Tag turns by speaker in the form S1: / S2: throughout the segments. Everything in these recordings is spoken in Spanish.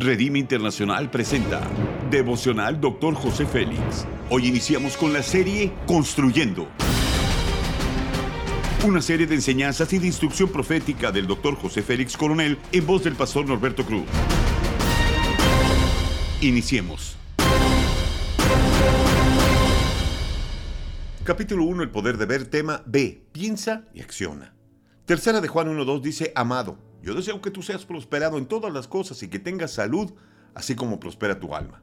S1: Redime Internacional presenta Devocional Dr. José Félix. Hoy iniciamos con la serie Construyendo. Una serie de enseñanzas y de instrucción profética del Dr. José Félix Coronel en voz del pastor Norberto Cruz. Iniciemos. Capítulo 1, el poder de ver, tema B, piensa y acciona. Tercera de Juan 1.2 dice, amado, yo deseo que tú seas prosperado en todas las cosas y que tengas salud, así como prospera tu alma.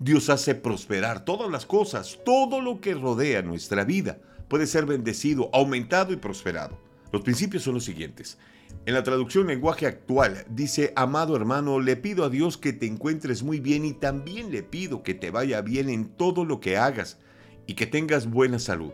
S1: Dios hace prosperar todas las cosas, todo lo que rodea nuestra vida puede ser bendecido, aumentado y prosperado. Los principios son los siguientes. En la traducción lenguaje actual dice, amado hermano, le pido a Dios que te encuentres muy bien y también le pido que te vaya bien en todo lo que hagas y que tengas buena salud.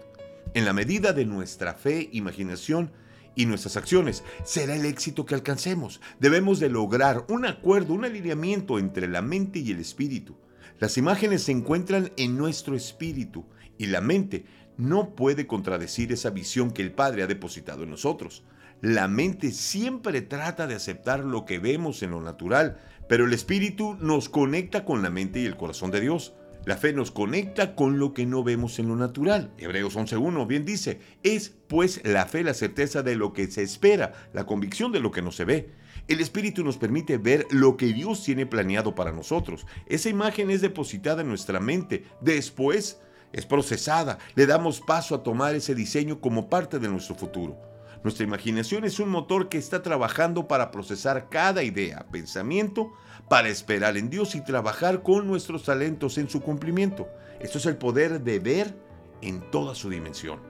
S1: En la medida de nuestra fe, imaginación y nuestras acciones será el éxito que alcancemos. Debemos de lograr un acuerdo, un alineamiento entre la mente y el espíritu. Las imágenes se encuentran en nuestro espíritu y la mente no puede contradecir esa visión que el Padre ha depositado en nosotros. La mente siempre trata de aceptar lo que vemos en lo natural, pero el espíritu nos conecta con la mente y el corazón de Dios. La fe nos conecta con lo que no vemos en lo natural. Hebreos 11.1 bien dice, es pues la fe la certeza de lo que se espera, la convicción de lo que no se ve. El Espíritu nos permite ver lo que Dios tiene planeado para nosotros. Esa imagen es depositada en nuestra mente. Después es procesada. Le damos paso a tomar ese diseño como parte de nuestro futuro. Nuestra imaginación es un motor que está trabajando para procesar cada idea, pensamiento, para esperar en Dios y trabajar con nuestros talentos en su cumplimiento. Esto es el poder de ver en toda su dimensión.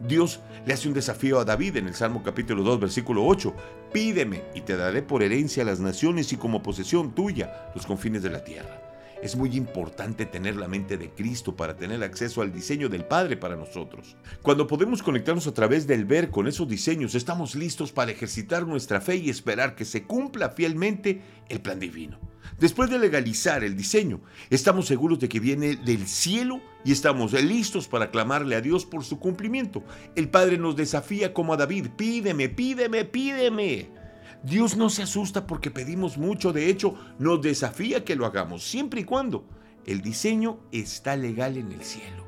S1: Dios le hace un desafío a David en el Salmo capítulo 2, versículo 8. Pídeme y te daré por herencia las naciones y como posesión tuya los confines de la tierra. Es muy importante tener la mente de Cristo para tener acceso al diseño del Padre para nosotros. Cuando podemos conectarnos a través del ver con esos diseños, estamos listos para ejercitar nuestra fe y esperar que se cumpla fielmente el plan divino. Después de legalizar el diseño, estamos seguros de que viene del cielo y estamos listos para clamarle a Dios por su cumplimiento. El Padre nos desafía como a David, pídeme, pídeme, pídeme. Dios no se asusta porque pedimos mucho, de hecho nos desafía que lo hagamos, siempre y cuando el diseño está legal en el cielo.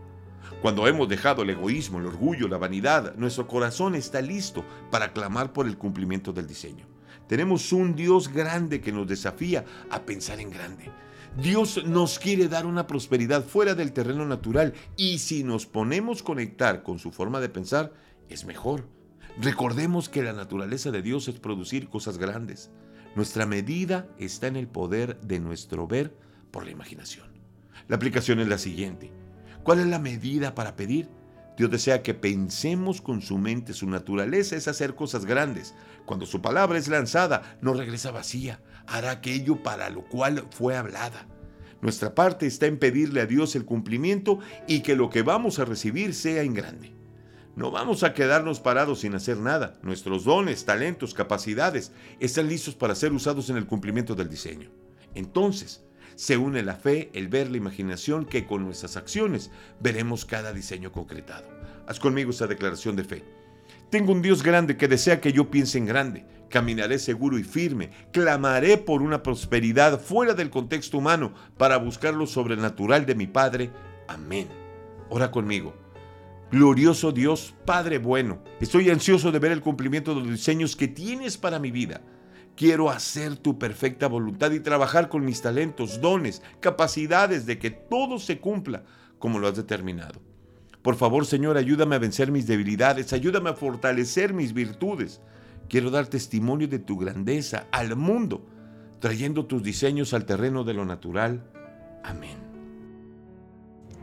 S1: Cuando hemos dejado el egoísmo, el orgullo, la vanidad, nuestro corazón está listo para clamar por el cumplimiento del diseño. Tenemos un Dios grande que nos desafía a pensar en grande. Dios nos quiere dar una prosperidad fuera del terreno natural y si nos ponemos conectar con su forma de pensar, es mejor. Recordemos que la naturaleza de Dios es producir cosas grandes. Nuestra medida está en el poder de nuestro ver por la imaginación. La aplicación es la siguiente. ¿Cuál es la medida para pedir? Dios desea que pensemos con su mente. Su naturaleza es hacer cosas grandes. Cuando su palabra es lanzada, no regresa vacía. Hará aquello para lo cual fue hablada. Nuestra parte está en pedirle a Dios el cumplimiento y que lo que vamos a recibir sea en grande. No vamos a quedarnos parados sin hacer nada. Nuestros dones, talentos, capacidades están listos para ser usados en el cumplimiento del diseño. Entonces, se une la fe, el ver, la imaginación, que con nuestras acciones veremos cada diseño concretado. Haz conmigo esta declaración de fe. Tengo un Dios grande que desea que yo piense en grande. Caminaré seguro y firme. Clamaré por una prosperidad fuera del contexto humano para buscar lo sobrenatural de mi Padre. Amén. Ora conmigo. Glorioso Dios, Padre bueno, estoy ansioso de ver el cumplimiento de los diseños que tienes para mi vida. Quiero hacer tu perfecta voluntad y trabajar con mis talentos, dones, capacidades de que todo se cumpla como lo has determinado. Por favor, Señor, ayúdame a vencer mis debilidades, ayúdame a fortalecer mis virtudes. Quiero dar testimonio de tu grandeza al mundo, trayendo tus diseños al terreno de lo natural. Amén.